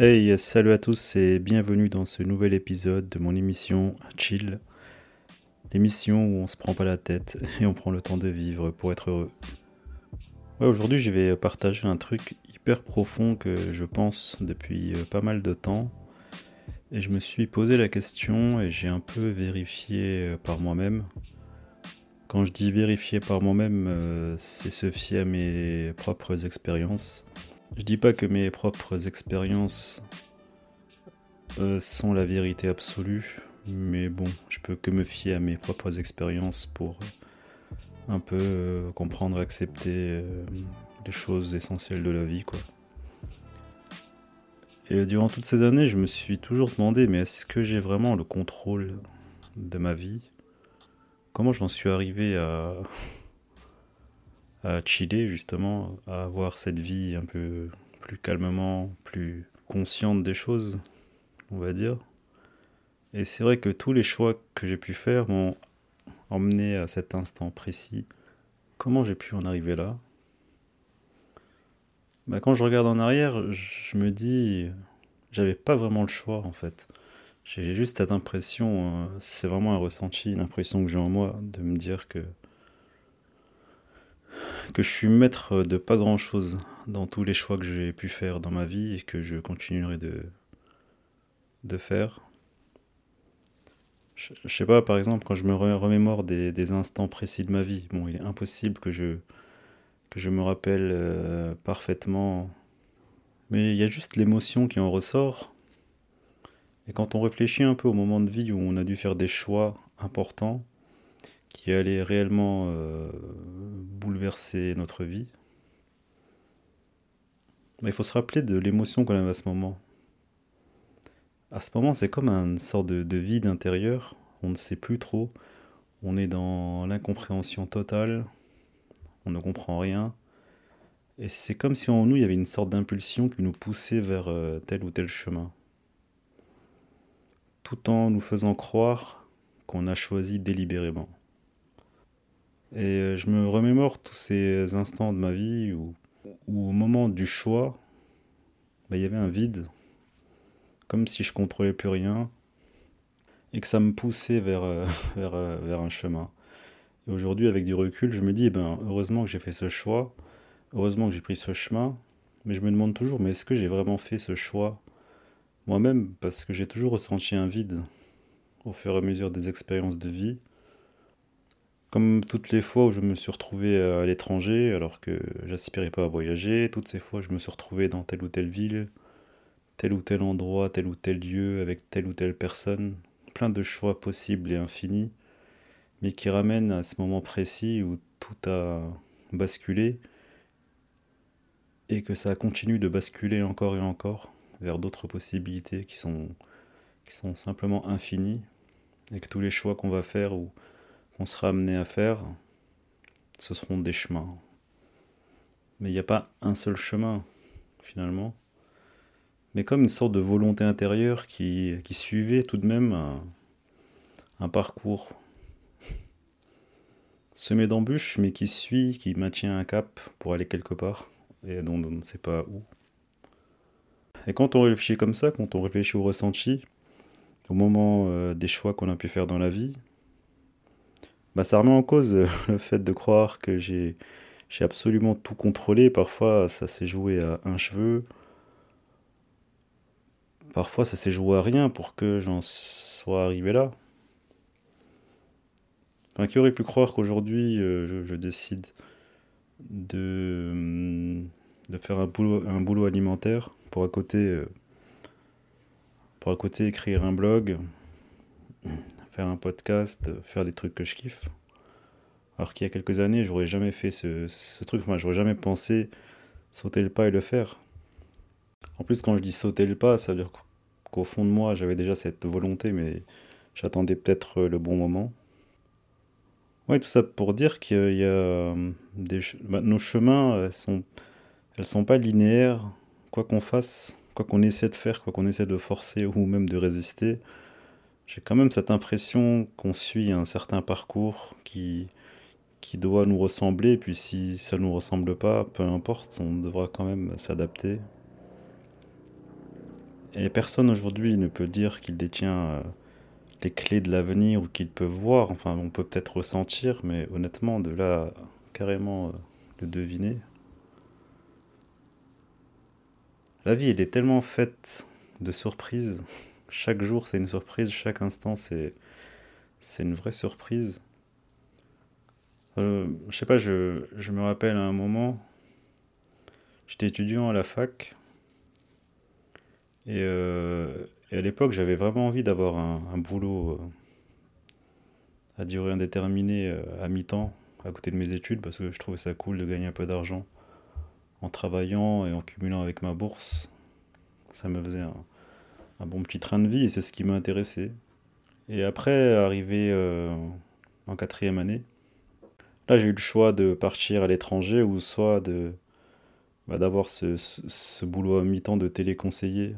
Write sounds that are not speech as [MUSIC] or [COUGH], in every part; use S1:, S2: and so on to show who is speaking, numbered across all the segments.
S1: Hey, salut à tous et bienvenue dans ce nouvel épisode de mon émission Chill. L'émission où on se prend pas la tête [LAUGHS] et on prend le temps de vivre pour être heureux. Ouais, aujourd'hui je vais partager un truc hyper profond que je pense depuis euh, pas mal de temps. Et je me suis posé la question et j'ai un peu vérifié euh, par moi-même. Quand je dis vérifier par moi-même, euh, c'est se fier à mes propres expériences je dis pas que mes propres expériences euh, sont la vérité absolue, mais bon, je peux que me fier à mes propres expériences pour euh, un peu euh, comprendre, accepter les choses essentielles de la vie, quoi. Et durant toutes ces années, je me suis toujours demandé, mais est-ce que j'ai vraiment le contrôle de ma vie? Comment j'en suis arrivé à, à chiller justement, à avoir cette vie un peu plus calmement, plus consciente des choses, on va dire. Et c'est vrai que tous les choix que j'ai pu faire m'ont emmené à cet instant précis. Comment j'ai pu en arriver là? Bah, Quand je regarde en arrière, je me dis, j'avais pas vraiment le choix en fait. J'ai juste cette impression, euh, c'est vraiment un ressenti, une impression que j'ai en moi, de me dire que que je suis maître de pas grand chose dans tous les choix que j'ai pu faire dans ma vie et que je continuerai de, de faire. Je, sais pas, par exemple, quand je me remémore des, instants précis de ma vie, bon, il est impossible que je, que je me rappelle euh, parfaitement, mais il y a juste l'émotion qui en ressort. Et quand on réfléchit un peu au moment de vie où on a dû faire des choix importants, qui allait réellement euh, bouleverser notre vie. Mais il faut se rappeler de l'émotion qu'on avait à ce moment. À ce moment, c'est comme une sorte de, de vide intérieur. On ne sait plus trop. On est dans l'incompréhension totale. On ne comprend rien. Et c'est comme si en nous, il y avait une sorte d'impulsion qui nous poussait vers euh, tel ou tel chemin. Tout en nous faisant croire qu'on a choisi délibérément. Et euh, je me remémore tous ces instants de ma vie où, au moment du choix, bah, il y avait un vide, comme si je contrôlais plus rien, et que ça me poussait vers, euh, [LAUGHS] vers, euh, vers un chemin. Et aujourd'hui, avec du recul, je me dis, eh ben, heureusement que j'ai fait ce choix, heureusement que j'ai pris ce chemin, mais je me demande toujours, mais est-ce que j'ai vraiment fait ce choix moi-même? Parce que j'ai toujours ressenti un vide au fur et à mesure des expériences de vie comme toutes les fois où je me suis retrouvé à l'étranger alors que j'aspirais pas à voyager, toutes ces fois je me suis retrouvé dans telle ou telle ville, tel ou tel endroit, tel ou tel lieu, avec telle ou telle personne, plein de choix possibles et infinis, mais qui ramènent à ce moment précis où tout a basculé et que ça continue de basculer encore et encore vers d'autres possibilités qui sont, qui sont simplement infinies et que tous les choix qu'on va faire ou qu'on sera amené à faire, ce seront des chemins. Mais il n'y a pas un seul chemin, finalement. Mais comme une sorte de volonté intérieure qui, suivait tout de même un, parcours [LAUGHS] semé d'embûches, mais qui suit, qui maintient un cap pour aller quelque part, et dont on ne sait pas où. Et quand on réfléchit comme ça, quand on réfléchit au ressenti, au moment euh, des choix qu'on a pu faire dans la vie, bah, ça remet en cause euh, [LAUGHS] le fait de croire que j'ai absolument tout contrôlé. Parfois, ça s'est joué à un cheveu. Parfois, ça s'est joué à rien pour que j'en sois arrivé là. Qui aurait pu croire qu'aujourd'hui, euh, je, décide de, de faire un boulot, un boulot alimentaire pour à côté, euh, pour à côté écrire un blog, faire un podcast, faire des trucs que je kiffe. Alors qu'il y a quelques années, j'aurais jamais fait ce, truc, moi, j'aurais jamais pensé sauter le pas et le faire. En plus, quand je dis sauter le pas, ça veut dire qu'au fond de moi, j'avais déjà cette volonté, mais j'attendais peut-être le bon moment. Ouais, tout ça pour dire qu'il y a euh, des, bah, nos chemins, elles sont, elles sont pas linéaires. Quoi qu'on fasse, quoi qu'on essaie de faire, quoi qu'on essaie de forcer ou même de résister, j'ai quand même cette impression qu'on suit un certain parcours qui, qui doit nous ressembler. Puis si ça ne nous ressemble pas, peu importe, on devra quand même s'adapter. Et personne aujourd'hui ne peut dire qu'il détient euh, les clés de l'avenir ou qu'il peut voir. Enfin, on peut peut-être ressentir, mais honnêtement, de là, carrément, euh, le deviner. La vie, elle est tellement faite de surprises. Chaque jour, c'est une surprise. Chaque instant, c'est, c'est une vraie surprise. Euh, je sais pas, je, je me rappelle à un moment, j'étais étudiant à la fac. Et, euh, à l'époque, j'avais vraiment envie d'avoir un, boulot euh, à durée indéterminée à mi-temps à côté de mes études parce que je trouvais ça cool de gagner un peu d'argent en travaillant et en cumulant avec ma bourse. Ça me faisait un, un bon petit train de vie et c'est ce qui m'a intéressé. Et après, arrivé euh, en quatrième année, là j'ai eu le choix de partir à l'étranger ou soit de bah, d'avoir ce, boulot à mi-temps de téléconseiller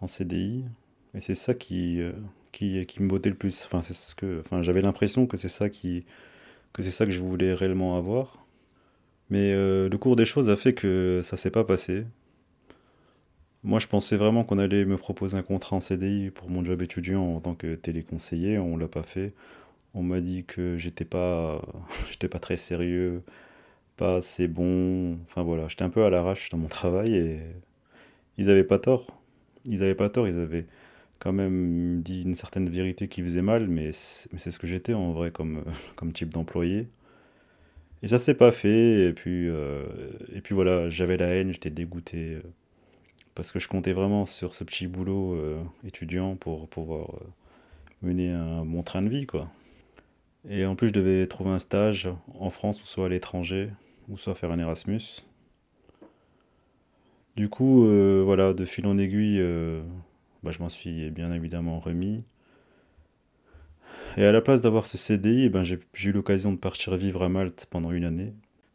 S1: en CDI. Et c'est ça qui, euh, qui, me bottait le plus. Enfin, j'avais l'impression que c'est ça qui, que je voulais réellement avoir. Mais euh, le cours des choses a fait que ça s'est pas passé. Moi, je pensais vraiment qu'on allait me proposer un contrat en CDI pour mon job étudiant en tant que téléconseiller. On l'a pas fait. On m'a dit que j'étais pas, [LAUGHS] j'étais pas très sérieux, pas assez bon. Enfin voilà, j'étais un peu à l'arrache dans mon travail et ils avaient pas tort. Ils avaient pas tort. Ils avaient quand même dit une certaine vérité qui faisait mal, mais c'est ce que j'étais en vrai [LAUGHS] comme, type d'employé. Et ça s'est pas fait. Et puis, euh, et puis voilà, j'avais la haine, j'étais dégoûté. Parce que je comptais vraiment sur ce petit boulot euh, étudiant pour pouvoir euh, mener un bon train de vie, quoi. Et en plus, je devais trouver un stage en France ou soit à l'étranger, ou soit faire un Erasmus. Du coup, euh, voilà, de fil en aiguille, bah, je m'en suis bien évidemment remis. Et à la place d'avoir ce CDI, eh ben, j'ai eu l'occasion de partir vivre à Malte pendant une année.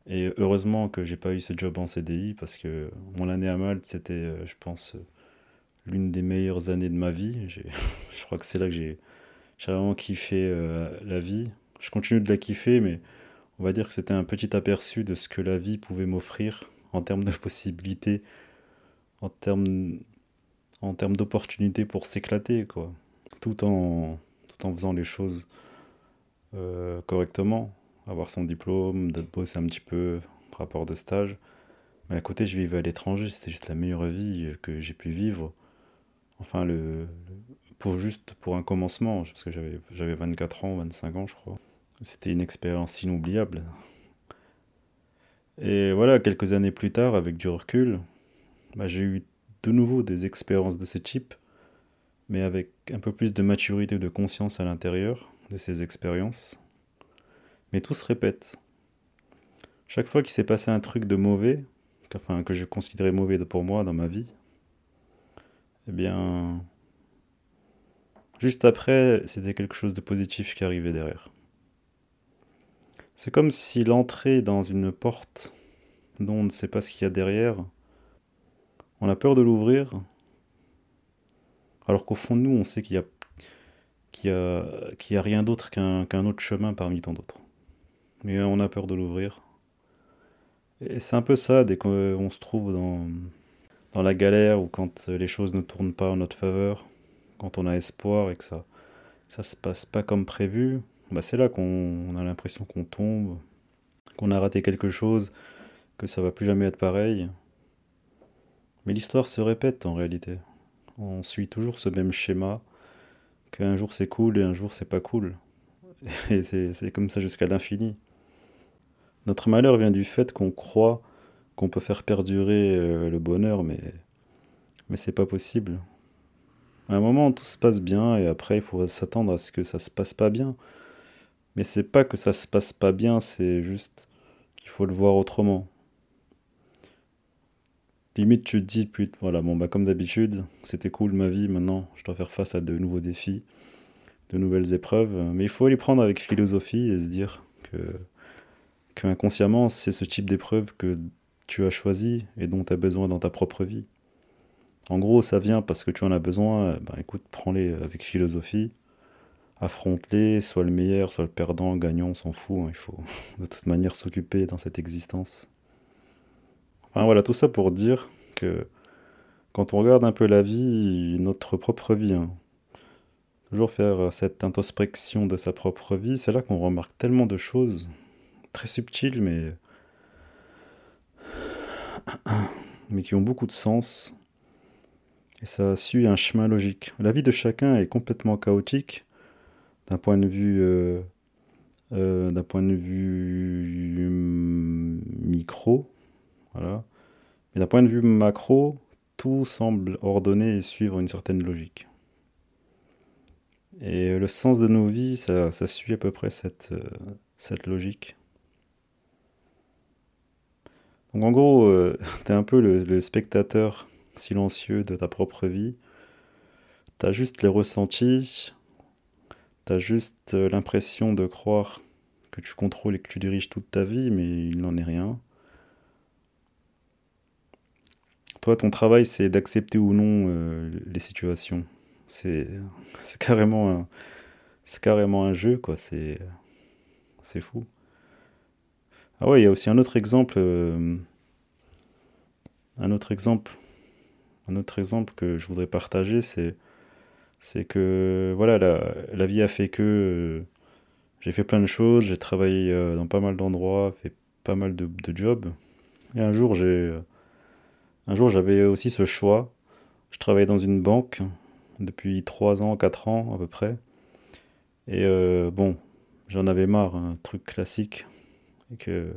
S1: Et heureusement que j'ai pas eu ce job en CDI parce que mon année à Malte, c'était, euh, je pense, euh, l'une des meilleures années de ma vie. [LAUGHS] Je crois que c'est là que j'ai vraiment kiffé euh, la vie. Je continue de la kiffer, mais on va dire que c'était un petit aperçu de ce que la vie pouvait m'offrir en termes de possibilités, en termes, en termes d'opportunités pour s'éclater, quoi. Tout en, tout en faisant les choses correctement, avoir son diplôme, de bosser un petit peu, rapport de stage. Mais à côté, je vivais à l'étranger, c'était juste la meilleure vie que j'ai pu vivre. Enfin, pour juste pour un commencement, parce que j'avais j'avais 24 ans, 25 ans, je crois. C'était une expérience inoubliable. Et voilà, quelques années plus tard, avec du recul, bah, j'ai eu de nouveau des expériences de ce type, mais avec un peu plus de maturité, de conscience à l'intérieur de ces expériences. Mais tout se répète. Chaque fois qu'il s'est passé un truc de mauvais, enfin que je considérais mauvais pour moi dans ma vie, eh bien, juste après, c'était quelque chose de positif qui arrivait derrière. C'est comme si l'entrée dans une porte dont on ne sait pas ce qu'il y a derrière, on a peur de l'ouvrir, alors qu'au fond de nous, on sait qu'il y a, rien d'autre qu'un autre chemin parmi tant d'autres. Mais on a peur de l'ouvrir. Et c'est un peu ça, dès qu'on se trouve dans, dans la galère ou quand les choses ne tournent pas en notre faveur, quand on a espoir et que ça ça se passe pas comme prévu, bah c'est là qu'on a l'impression qu'on tombe, qu'on a raté quelque chose, que ça va plus jamais être pareil. Mais l'histoire se répète en réalité. On suit toujours ce même schéma, qu'un jour c'est cool et un jour c'est pas cool. [LAUGHS] Et c'est comme ça jusqu'à l'infini. Notre malheur vient du fait qu'on croit qu'on peut faire perdurer euh, le bonheur, mais, mais c'est pas possible. À un moment, tout se passe bien et après, il faut s'attendre à ce que ça se passe pas bien. Mais c'est pas que ça se passe pas bien, c'est juste qu'il faut le voir autrement. Limite, tu te dis, puis, voilà, bon, bah, comme d'habitude, c'était cool ma vie, maintenant, je dois faire face à de nouveaux défis, de nouvelles épreuves. Mais il faut les prendre avec philosophie et se dire que, que inconsciemment, c'est ce type d'épreuve que tu as choisi et dont tu as besoin dans ta propre vie. En gros, ça vient parce que tu en as besoin, bah, écoute, prends-les avec philosophie, affronte-les, soit le meilleur, soit le perdant, gagnant, on s'en fout, hein, il faut [LAUGHS] de toute manière s'occuper dans cette existence voilà, tout ça pour dire que quand on regarde un peu la vie, notre propre vie, hein, toujours faire cette introspection de sa propre vie, c'est là qu'on remarque tellement de choses très subtiles, mais qui ont beaucoup de sens. Et ça suit un chemin logique. La vie de chacun est complètement chaotique d'un point de vue euh, euh, d'un point de vue micro. Mais d'un point de vue macro, tout semble ordonné et suivre une certaine logique. Et le sens de nos vies, ça, suit à peu près cette, euh, cette logique. Donc en gros, euh, [LAUGHS] tu es un peu le, spectateur silencieux de ta propre vie. Tu as juste les ressentis, tu as juste euh, l'impression de croire que tu contrôles et que tu diriges toute ta vie, mais il n'en est rien. Toi, ton travail, c'est d'accepter ou non euh, les situations. C'est [LAUGHS] carrément un jeu, quoi. C'est fou. Ah ouais, il y a aussi un autre exemple. Euh, un autre exemple. Un autre exemple que je voudrais partager, c'est que voilà, la, vie a fait que euh, j'ai fait plein de choses, j'ai travaillé dans pas mal d'endroits, fait pas mal de, jobs. Et un jour, un jour, j'avais aussi ce choix. Je travaillais dans une banque depuis 3 ans, 4 ans à peu près. Et euh, bon, j'en avais marre, un truc classique. Et que,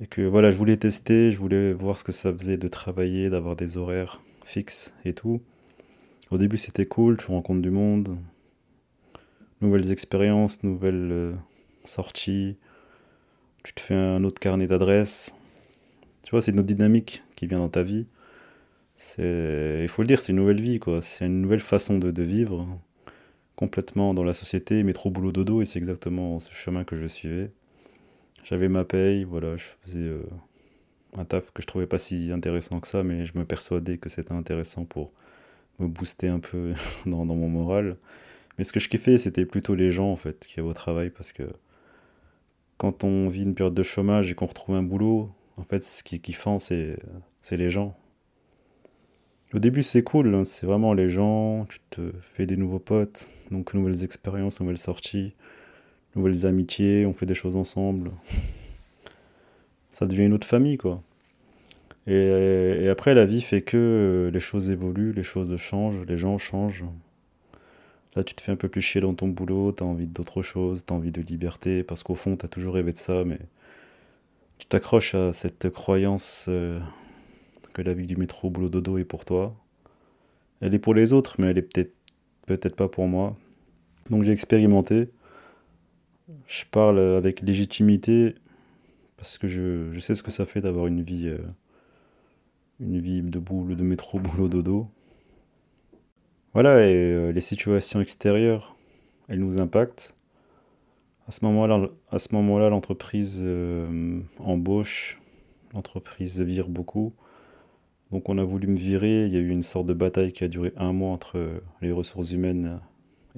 S1: et que voilà, je voulais tester, je voulais voir ce que ça faisait de travailler, d'avoir des horaires fixes et tout. Au début, c'était cool, tu rencontres du monde, nouvelles expériences, nouvelles euh, sorties. Tu te fais un autre carnet d'adresses. Tu vois, c'est une autre dynamique qui vient dans ta vie. Il faut le dire, c'est une nouvelle vie, quoi. C'est une nouvelle façon de, vivre, complètement dans la société, métro, boulot, dodo, et c'est exactement ce chemin que je suivais. J'avais ma paye, voilà, je faisais euh, un taf que je trouvais pas si intéressant que ça, mais je me persuadais que c'était intéressant pour me booster un peu [LAUGHS] dans, mon moral. Mais ce que je kiffais, c'était plutôt les gens, en fait, qui avaient au travail, parce que quand on vit une période de chômage et qu'on retrouve un boulot, en fait, ce qui est kiffant, c'est, les gens. Au début, c'est cool, hein, c'est vraiment les gens, tu te fais des nouveaux potes, donc nouvelles expériences, nouvelles sorties, nouvelles amitiés, on fait des choses ensemble. Ça devient une autre famille, quoi. Et, après, la vie fait que les choses évoluent, les choses changent, les gens changent. Là, tu te fais un peu plus chier dans ton boulot, t'as envie d'autre chose, t'as envie de liberté, parce qu'au fond, t'as toujours rêvé de ça, mais tu t'accroches à cette croyance euh, que la vie du métro boulot dodo est pour toi. Elle est pour les autres, mais elle est peut-être peut-être pas pour moi. Donc j'ai expérimenté. Je parle avec légitimité parce que je, sais ce que ça fait d'avoir une vie euh, une vie de boulot de métro [LAUGHS] boulot dodo. Voilà, et euh, les situations extérieures, elles nous impactent. À ce moment-là, à ce moment-là, l'entreprise euh, embauche, l'entreprise vire beaucoup. Donc on a voulu me virer. Il y a eu une sorte de bataille qui a duré un mois entre les ressources humaines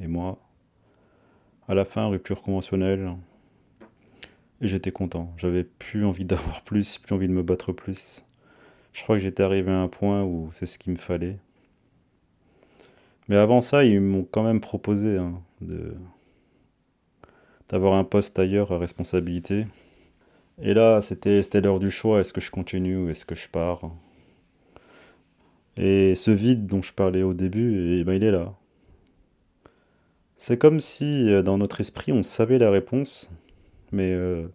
S1: et moi. À la fin, rupture conventionnelle. Et j'étais content. J'avais plus envie d'avoir [LAUGHS] plus, plus envie de me battre plus. Je crois que j'étais arrivé à un point où c'est ce qu'il me fallait. Mais avant ça, ils m'ont quand même proposé hein, d'avoir un poste ailleurs à responsabilité. Et là, c'était l'heure du choix. Est-ce que je continue ou est-ce que je pars? Et ce vide dont je parlais au début, eh ben, il est là. C'est comme si euh, dans notre esprit, on savait la réponse, mais, euh,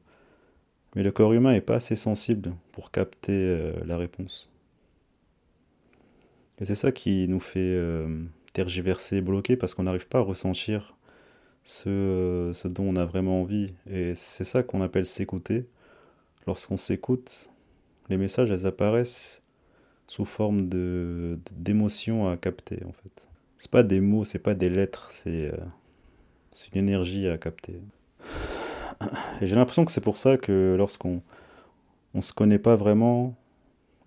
S1: mais le corps humain n'est pas assez sensible pour capter euh, la réponse. Et c'est ça qui nous fait tergiverser, bloquer, parce qu'on n'arrive pas à ressentir ce, ce dont on a vraiment envie. Et c'est ça qu'on appelle s'écouter. Lorsqu'on s'écoute, les messages, elles apparaissent sous forme d'émotions à capter en fait. C'est pas des mots, c'est pas des lettres, c'est euh, c'est une énergie à capter. Et j'ai l'impression que c'est pour ça que lorsqu'on on se connaît pas vraiment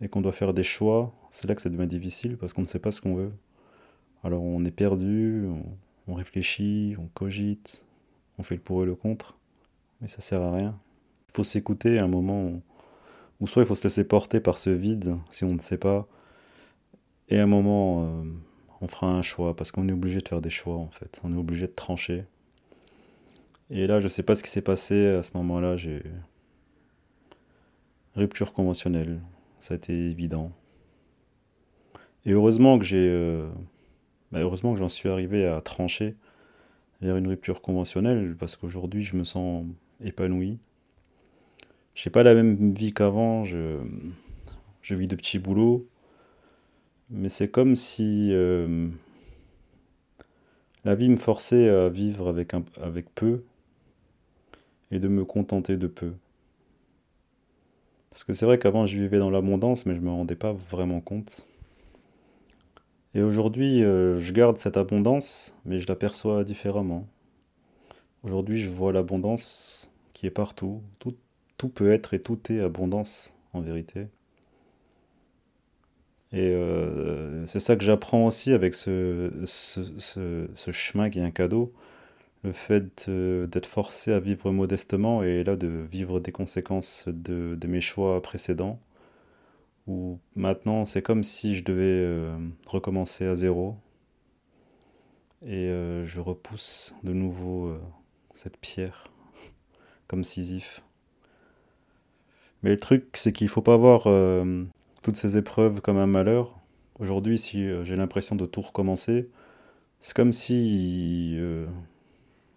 S1: et qu'on doit faire des choix, c'est là que ça devient difficile parce qu'on ne sait pas ce qu'on veut. Alors on est perdu, on, réfléchit, on cogite, on fait le pour et le contre, mais ça sert à rien. Il faut s'écouter à un moment où soit il faut se laisser porter par ce vide si on ne sait pas. Et à un moment, euh, on fera un choix parce qu'on est obligé de faire des choix en fait. On est obligé de trancher. Et là, je ne sais pas ce qui s'est passé à ce moment-là. J'ai rupture conventionnelle. Ça a été évident. Et heureusement que j'ai, euh, bah, heureusement que j'en suis arrivé à trancher vers une rupture conventionnelle parce qu'aujourd'hui, je me sens épanoui j'ai pas la même vie qu'avant, je, je vis de petits boulots, mais c'est comme si euh, la vie me forçait à vivre avec, un, avec peu et de me contenter de peu. Parce que c'est vrai qu'avant je vivais dans l'abondance, mais je me rendais pas vraiment compte. Et aujourd'hui, euh, je garde cette abondance, mais je l'aperçois différemment. Aujourd'hui, je vois l'abondance qui est partout, tout, tout peut être et tout est abondance en vérité. Et euh, c'est ça que j'apprends aussi avec ce, ce, chemin qui est un cadeau. Le fait euh, d'être forcé à vivre modestement et là de vivre des conséquences de, mes choix précédents. Où maintenant c'est comme si je devais euh, recommencer à zéro. Et je repousse de nouveau cette pierre [LAUGHS] comme Sisyphe. Mais le truc, c'est qu'il faut pas voir euh, toutes ces épreuves comme un malheur. Aujourd'hui, si euh, j'ai l'impression de tout recommencer, c'est comme si euh,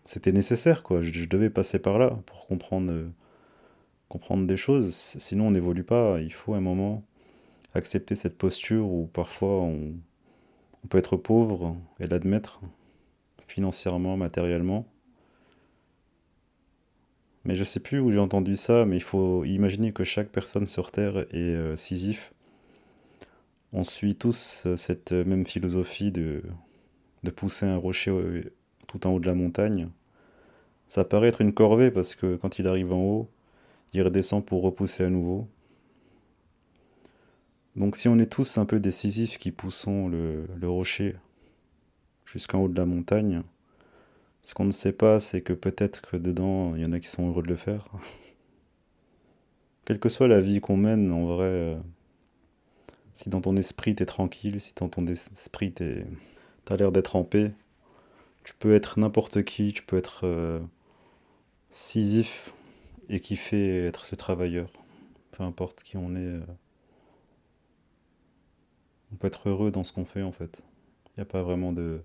S1: c'était nécessaire, quoi. Je, devais passer par là pour comprendre, comprendre des choses. Sinon, on n'évolue pas. Il faut un moment accepter cette posture où parfois on peut être pauvre et l'admettre financièrement, matériellement. Mais je sais plus où j'ai entendu ça, mais il faut imaginer que chaque personne sur Terre est euh. On suit tous euh, cette même philosophie de, pousser un rocher tout en haut de la montagne. Ça paraît être une corvée parce que quand il arrive en haut, il redescend pour repousser à nouveau. Donc si on est tous un peu Sisyphes qui poussons le rocher jusqu'en haut de la montagne, ce qu'on ne sait pas, c'est que peut-être que dedans, il y en a qui sont heureux de le faire. Quelle que soit la vie qu'on mène, en vrai, euh, si dans ton esprit t'es tranquille, si dans ton esprit t'es, t'as l'air d'être en paix, tu peux être n'importe qui, tu peux être euh, et kiffer être ce travailleur. Peu importe qui on est. Euh, on peut être heureux dans ce qu'on fait en fait. Il n'y a pas vraiment de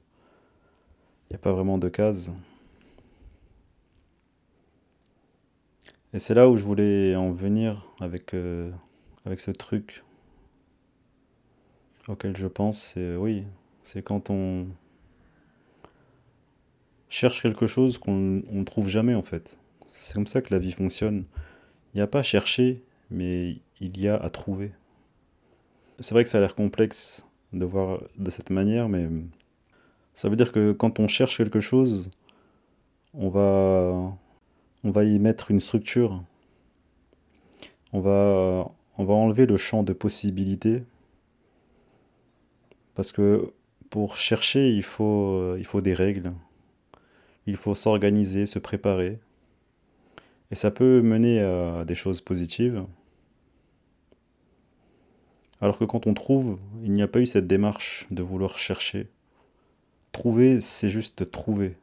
S1: il n'y a pas vraiment de cases. Et c'est là où je voulais en venir avec, euh, ce truc auquel je pense, c'est oui, c'est quand on cherche quelque chose qu'on ne trouve jamais en fait. C'est comme ça que la vie fonctionne. Il n'y a pas à chercher, mais il y a à trouver. C'est vrai que ça a l'air complexe de voir de cette manière, mais ça veut dire que quand on cherche quelque chose, on va, on va y mettre une structure. On va, on va enlever le champ de possibilités. Parce que pour chercher, il faut, il faut des règles. Il faut s'organiser, se préparer. Et ça peut mener à des choses positives. Alors que quand on trouve, il n'y a pas eu cette démarche de vouloir chercher. Trouver, c'est juste trouver.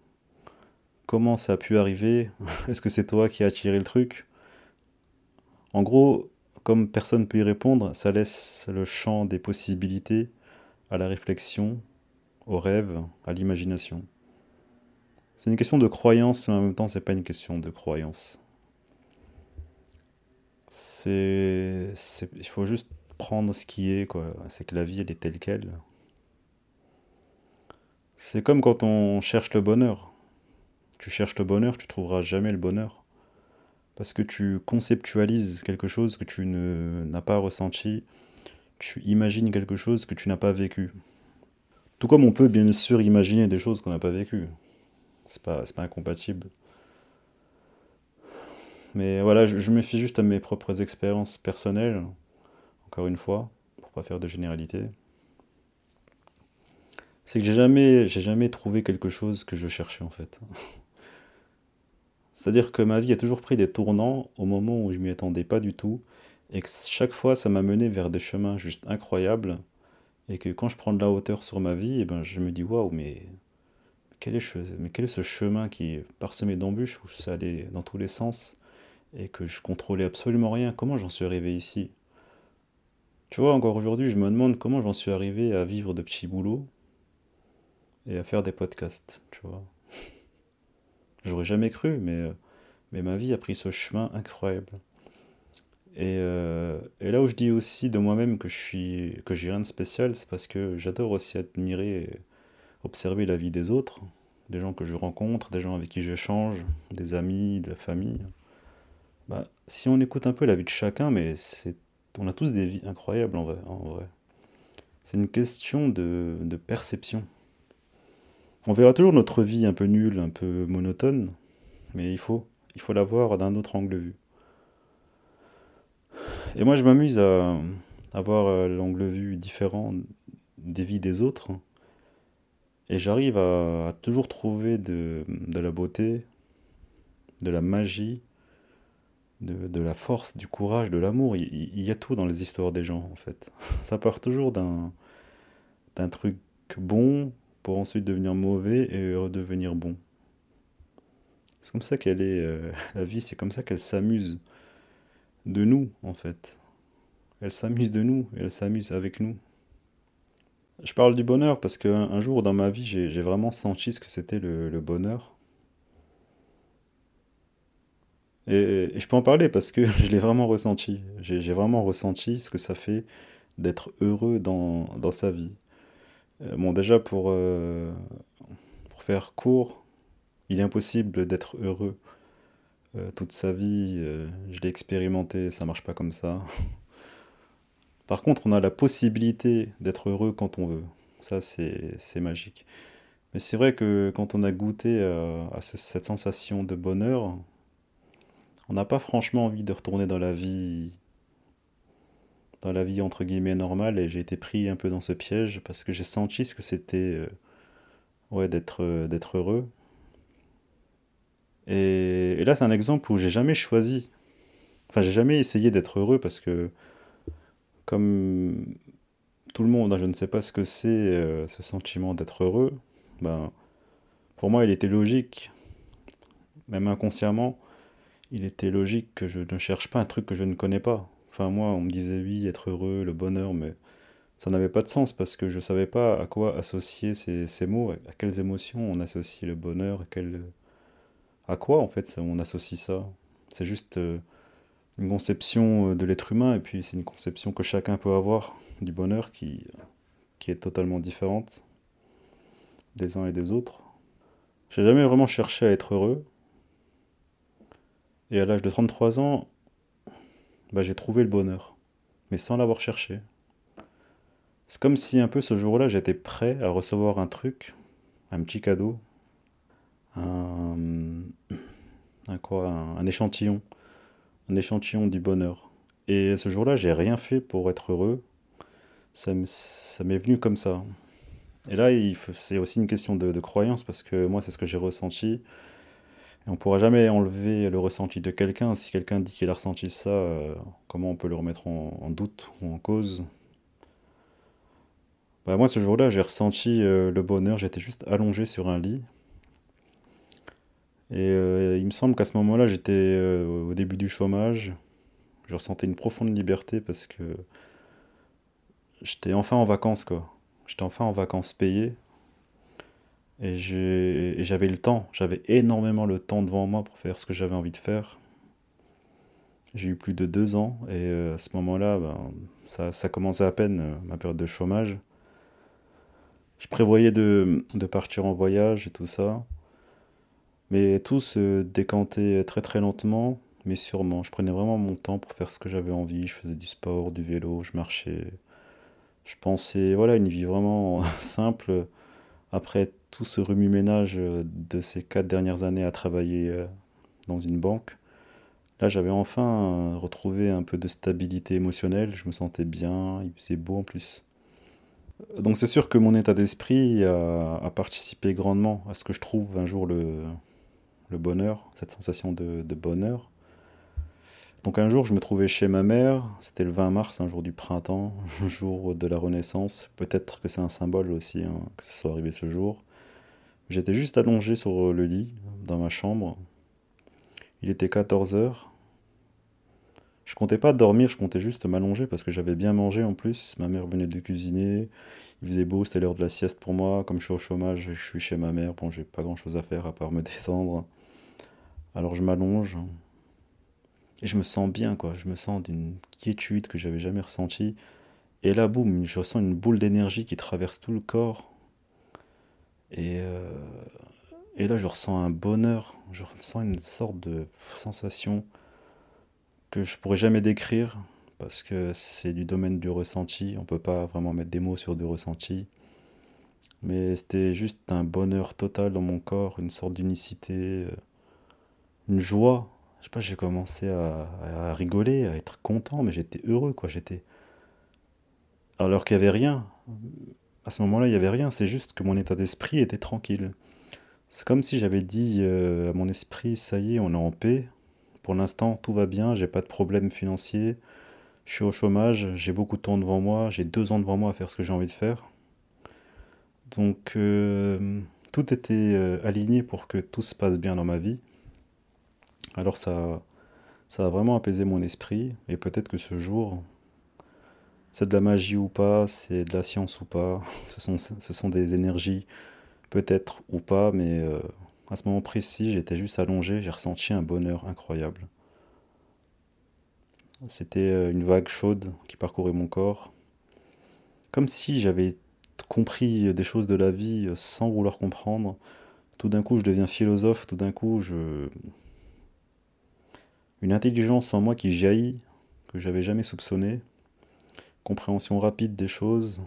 S1: Comment ça a pu arriver? [LAUGHS] Est-ce que c'est toi qui as attiré le truc? En gros, comme personne ne peut y répondre, ça laisse le champ des possibilités à la réflexion, au rêve, à l'imagination. C'est une question de croyance, mais en même temps, c'est pas une question de croyance. C'est, il faut juste prendre ce qui est, quoi. C'est que la vie, elle est telle qu'elle. C'est comme quand on cherche le bonheur. Tu cherches le bonheur, tu trouveras jamais le bonheur. Parce que tu conceptualises quelque chose que tu n'as pas ressenti, tu imagines quelque chose que tu n'as pas vécu. Tout comme on peut bien sûr imaginer des choses qu'on n'a pas vécues. C'est pas, pas incompatible. Mais voilà, je, me fie juste à mes propres expériences personnelles, encore une fois, pour pas faire de généralité. C'est que j'ai jamais, jamais trouvé quelque chose que je cherchais en fait. C'est-à-dire que ma vie a toujours pris des tournants au moment où je m'y attendais pas du tout, et que chaque fois ça m'a mené vers des chemins juste incroyables, et que quand je prends de la hauteur sur ma vie, et eh ben je me dis waouh, mais quel est, mais quel est ce chemin qui est parsemé d'embûches où ça allait dans tous les sens et que je contrôlais absolument rien? Comment j'en suis arrivé ici? Tu vois, encore aujourd'hui, je me demande comment j'en suis arrivé à vivre de petits boulots et à faire des podcasts, tu vois. [LAUGHS] J'aurais jamais cru, mais, euh, mais ma vie a pris ce chemin incroyable. Et, euh, et là où je dis aussi de moi-même que je suis que j'ai rien de spécial, c'est parce que j'adore aussi admirer et observer la vie des autres, des gens que je rencontre, des gens avec qui j'échange, des amis, de la famille. Bah, si on écoute un peu la vie de chacun, mais c'est, on a tous des vies incroyables en vrai. En vrai. C'est une question de, de perception. On verra toujours notre vie un peu nulle, un peu monotone, mais il faut, il faut la voir d'un autre angle de vue. Et moi, je m'amuse à avoir euh, l'angle de vue différent des vies des autres. Et j'arrive à, toujours trouver de, la beauté, de la magie, de, la force, du courage, de l'amour. Il, y a tout dans les histoires des gens, en fait. [LAUGHS] Ça part toujours d'un truc bon pour ensuite devenir mauvais et redevenir bon. C'est comme ça qu'elle est, euh, [LAUGHS] la vie, c'est comme ça qu'elle s'amuse de nous, en fait. Elle s'amuse de nous, elle s'amuse avec nous. Je parle du bonheur parce qu'un jour dans ma vie, j'ai vraiment senti ce que c'était le bonheur. Et, je peux en parler parce que [LAUGHS] je l'ai vraiment ressenti. J'ai vraiment ressenti ce que ça fait d'être heureux dans, sa vie. Euh, bon, déjà, pour, euh, pour faire court, il est impossible d'être heureux euh, toute sa vie. je l'ai expérimenté, ça marche pas comme ça. [LAUGHS] Par contre, on a la possibilité d'être heureux quand on veut. Ça, c'est magique. Mais c'est vrai que quand on a goûté à, cette sensation de bonheur, on n'a pas franchement envie de retourner dans la vie dans la vie entre guillemets normale et j'ai été pris un peu dans ce piège parce que j'ai senti ce que c'était euh, ouais d'être euh, heureux et, là c'est un exemple où j'ai jamais choisi enfin j'ai jamais essayé d'être heureux parce que comme tout le monde hein, je ne sais pas ce que c'est euh, ce sentiment d'être heureux ben pour moi il était logique même inconsciemment il était logique que je ne cherche pas un truc que je ne connais pas. Enfin, moi, on me disait oui, être heureux, le bonheur, mais ça n'avait pas de sens parce que je ne savais pas à quoi associer ces, mots, à quelles émotions on associe le bonheur, à, à quoi en fait on associe ça? C'est juste euh, une conception euh, de l'être humain et puis c'est une conception que chacun peut avoir du bonheur qui, qui est totalement différente des uns et des autres. J'ai jamais vraiment cherché à être heureux, et à l'âge de 33 ans, bah, j'ai trouvé le bonheur, mais sans l'avoir cherché. C'est comme si un peu ce jour-là, j'étais prêt à recevoir un truc, un petit cadeau, un, quoi, un, échantillon, un échantillon du bonheur. Et ce jour-là, j'ai rien fait pour être heureux. Ça, m'est venu comme ça. Et là, c'est aussi une question de, de croyance parce que moi, c'est ce que j'ai ressenti. On pourra jamais enlever le ressenti de quelqu'un. Si quelqu'un dit qu'il a ressenti ça, euh, comment on peut le remettre en, doute ou en cause? Bah, Moi, ce jour-là, j'ai ressenti euh, le bonheur. J'étais juste allongé sur un lit. Et euh, il me semble qu'à ce moment-là, j'étais au début du chômage. Je ressentais une profonde liberté parce que j'étais enfin en vacances, quoi. J'étais enfin en vacances payées. Et j'avais le temps, j'avais énormément le temps devant moi pour faire ce que j'avais envie de faire. J'ai eu plus de deux ans et euh, à ce moment-là, ben, ça, ça, commençait à peine euh, ma période de chômage. Je prévoyais de, de, partir en voyage et tout ça. Mais tout se décantait très très lentement, mais sûrement. Je prenais vraiment mon temps pour faire ce que j'avais envie. Je faisais du sport, du vélo, je marchais. Je pensais, voilà, une vie vraiment [LAUGHS] simple. Après tout ce remue-ménage de ces quatre dernières années à travailler euh, dans une banque, là j'avais enfin retrouvé un peu de stabilité émotionnelle. Je me sentais bien, il faisait beau en plus. Donc c'est sûr que mon état d'esprit a, participé grandement à ce que je trouve un jour le, bonheur, cette sensation de, de, bonheur. Donc un jour je me trouvais chez ma mère, c'était le 20 mars, un jour du printemps, [LAUGHS] un jour de la Renaissance. Peut-être que c'est un symbole aussi hein, que ce soit arrivé ce jour. J'étais juste allongé sur le lit dans ma chambre. Il était 14 heures je comptais pas dormir, je comptais juste m'allonger parce que j'avais bien mangé en plus. Ma mère venait de cuisiner, il faisait beau, c'était l'heure de la sieste pour moi. Comme je suis au chômage, je suis chez ma mère, bon, j'ai pas grand chose à faire à part me [LAUGHS] détendre. Alors je m'allonge et je me sens bien, quoi. Je me sens d'une quiétude que j'avais jamais ressentie. Et là, boum, je ressens une boule d'énergie qui traverse tout le corps. Et, euh, et là, je ressens un bonheur, je ressens une sorte de sensation que je pourrais jamais décrire parce que c'est du domaine du ressenti. On peut pas vraiment mettre des mots sur du ressenti. Mais c'était juste un bonheur total dans mon corps, une sorte d'unicité, euh, une joie. Je sais pas, j'ai commencé à, rigoler, à être content, mais j'étais heureux, quoi. J'étais. Alors qu'il y avait rien. À ce moment-là, il y avait rien. C'est juste que mon état d'esprit était tranquille. C'est comme si j'avais dit euh, à mon esprit, ça y est, on est en paix, pour l'instant, tout va bien, j'ai pas de problème financier, je suis au chômage, j'ai beaucoup de temps devant moi, j'ai deux ans devant moi à faire ce que j'ai envie de faire. Donc euh, tout était euh, aligné pour que tout se passe bien dans ma vie. Alors ça a vraiment apaisé mon esprit et peut-être que ce jour, c'est de la magie ou pas, c'est de la science ou pas, [LAUGHS] ce sont, des énergies peut-être ou pas, mais euh, à ce moment précis, j'étais juste allongé, j'ai ressenti un bonheur incroyable. C'était euh, une vague chaude qui parcourait mon corps, comme si j'avais compris des choses de la vie sans vouloir comprendre. Tout d'un coup, je deviens philosophe, tout d'un coup, je... Une intelligence en moi qui jaillit, que j'avais jamais soupçonné. Compréhension rapide des choses,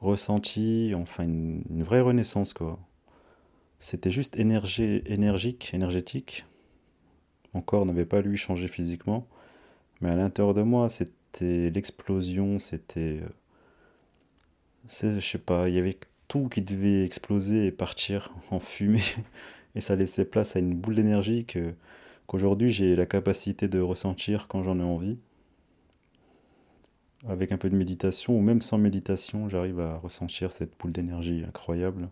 S1: ressenti, enfin une, vraie renaissance, quoi. C'était juste énergique, énergétique. Mon corps n'avait pas lui changé physiquement, mais à l'intérieur de moi, c'était l'explosion, c'était. Euh, je sais pas, il y avait tout qui devait exploser et partir [LAUGHS] en fumée. Et ça laissait place à une boule d'énergie qu'aujourd'hui j'ai la capacité de ressentir quand j'en ai envie. Avec un peu de méditation, ou même sans méditation, j'arrive à ressentir cette boule d'énergie incroyable.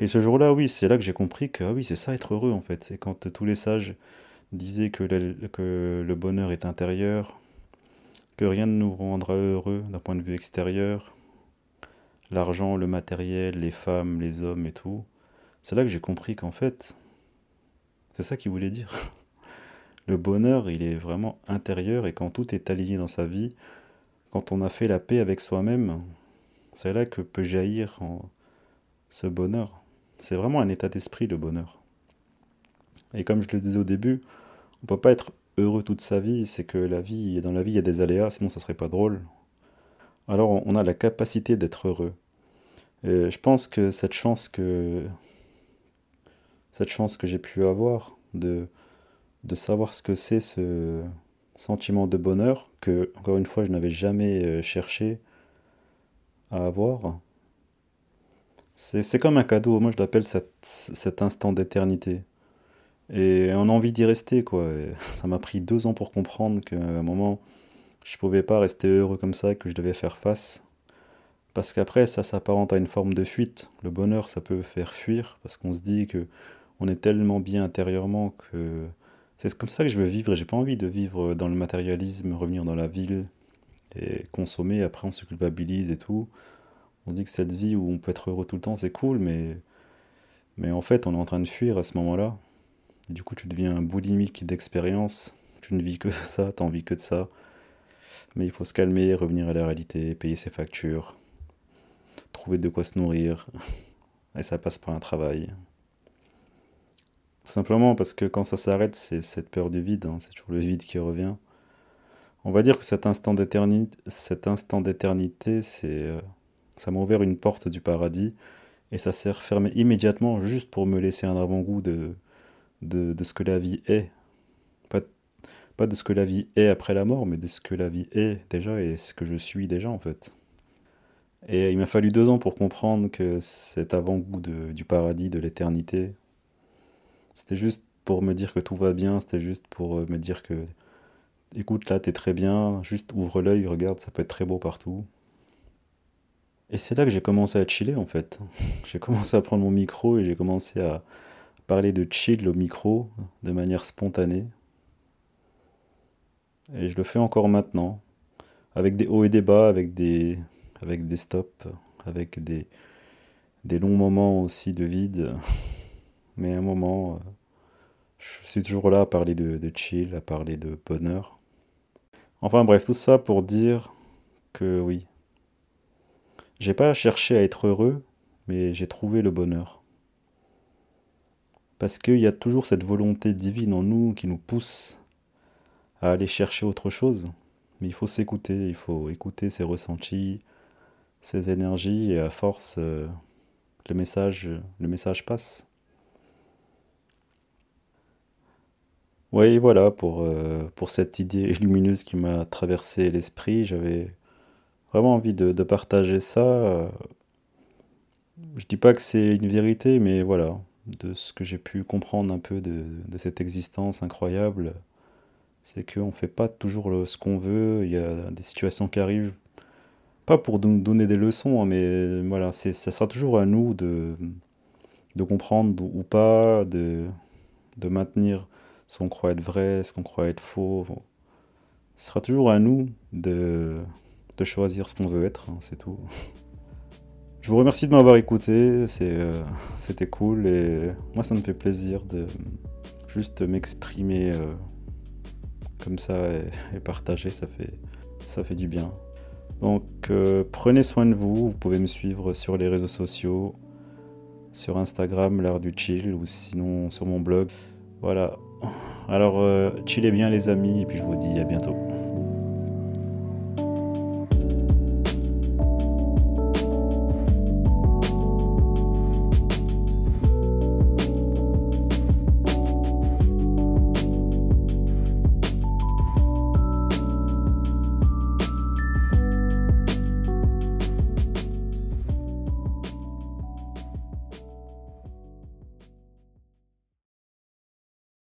S1: Et ce jour-là, oui, c'est là que j'ai compris que ah oui, c'est ça être heureux en fait. C'est quand tous les sages disaient que, que le bonheur est intérieur, que rien ne nous rendra heureux d'un point de vue extérieur, l'argent, le matériel, les femmes, les hommes et tout. C'est là que j'ai compris qu'en fait, c'est ça qu'il voulait dire. [LAUGHS] Le bonheur, il est vraiment intérieur et quand tout est aligné dans sa vie, quand on a fait la paix avec soi-même, c'est là que peut jaillir ce bonheur. C'est vraiment un état d'esprit, le bonheur. Et comme je le disais au début, on ne peut pas être heureux toute sa vie, c'est que la vie, dans la vie, il y a des aléas, sinon ça serait pas drôle. Alors on a la capacité d'être heureux. Je pense que cette chance que cette chance que j'ai pu avoir de, de savoir ce que c'est ce sentiment de bonheur que encore une fois je n'avais jamais euh, cherché à avoir c'est comme un cadeau, moi je l'appelle cet, instant d'éternité. Et on a envie d'y rester, quoi. [LAUGHS] ça m'a pris deux ans pour comprendre qu'à un moment, je pouvais pas rester heureux comme ça, que je devais faire face. Parce qu'après, ça s'apparente à une forme de fuite. Le bonheur, ça peut faire fuir, parce qu'on se dit que on est tellement bien intérieurement que c'est comme ça que je veux vivre. J'ai pas envie de vivre dans le matérialisme, revenir dans la ville et consommer. Après, on se culpabilise et tout on se dit que cette vie où on peut être heureux tout le temps, c'est cool, mais, en fait, on est en train de fuir à ce moment-là. Du coup, tu deviens un boulimique d'expérience. Tu ne vis que ça, tu envie que de ça. Mais il faut se calmer, revenir à la réalité, payer ses factures, trouver de quoi se nourrir, et ça passe par un travail. Tout simplement parce que quand ça s'arrête, c'est cette peur du vide, hein, c'est toujours le vide qui revient. On va dire que cet instant d'éternité, c'est, euh, ça m'a ouvert une porte du paradis et ça s'est refermé immédiatement juste pour me laisser un avant-goût de, de, de, ce que la vie est. Pas, pas de ce que la vie est après la mort, mais de ce que la vie est déjà et ce que je suis déjà en fait. Et il m'a fallu deux ans pour comprendre que cet avant-goût du paradis, de l'éternité, c'était juste pour me dire que tout va bien, c'était juste pour euh, me dire que écoute, là, t'es très bien, juste ouvre l'œil, regarde, ça peut être très beau partout. Et c'est là que j'ai commencé à chiller, en fait. [LAUGHS] J'ai commencé à prendre mon micro et j'ai commencé à parler de chill au micro de manière spontanée. Et je le fais encore maintenant, avec des hauts et des bas, avec des, avec des stops, avec des, des longs moments aussi de vide. [LAUGHS] Mais à un moment, je suis toujours là à parler de, de chill, à parler de bonheur. Enfin bref, tout ça pour dire que oui. J'ai pas cherché à être heureux, mais j'ai trouvé le bonheur. Parce qu'il y a toujours cette volonté divine en nous qui nous pousse à aller chercher autre chose. Mais il faut s'écouter, il faut écouter ses ressentis, ses énergies, et à force, euh, le, message, le message passe. Oui, voilà, pour, euh, pour cette idée [LAUGHS] lumineuse qui m'a traversé l'esprit, j'avais vraiment envie de, de partager ça. Je dis pas que c'est une vérité, mais voilà, de ce que j'ai pu comprendre un peu de, de cette existence incroyable, c'est qu'on ne fait pas toujours ce qu'on veut, il y a des situations qui arrivent, pas pour nous donner des leçons, hein, mais voilà, ça sera toujours à nous de, de comprendre ou pas, de, de maintenir ce qu'on croit être vrai, ce qu'on croit être faux. Ce sera toujours à nous de, de choisir ce qu'on veut être, hein, c'est tout. Je vous remercie de m'avoir écouté, euh, c'était cool et moi ça me fait plaisir de juste m'exprimer euh, comme ça et, partager, ça fait, ça fait du bien. Donc euh, prenez soin de vous, vous pouvez me suivre sur les réseaux sociaux, sur Instagram, l'art du chill, ou sinon sur mon blog. Voilà, alors, euh, chillez bien les amis, et puis je vous dis à bientôt.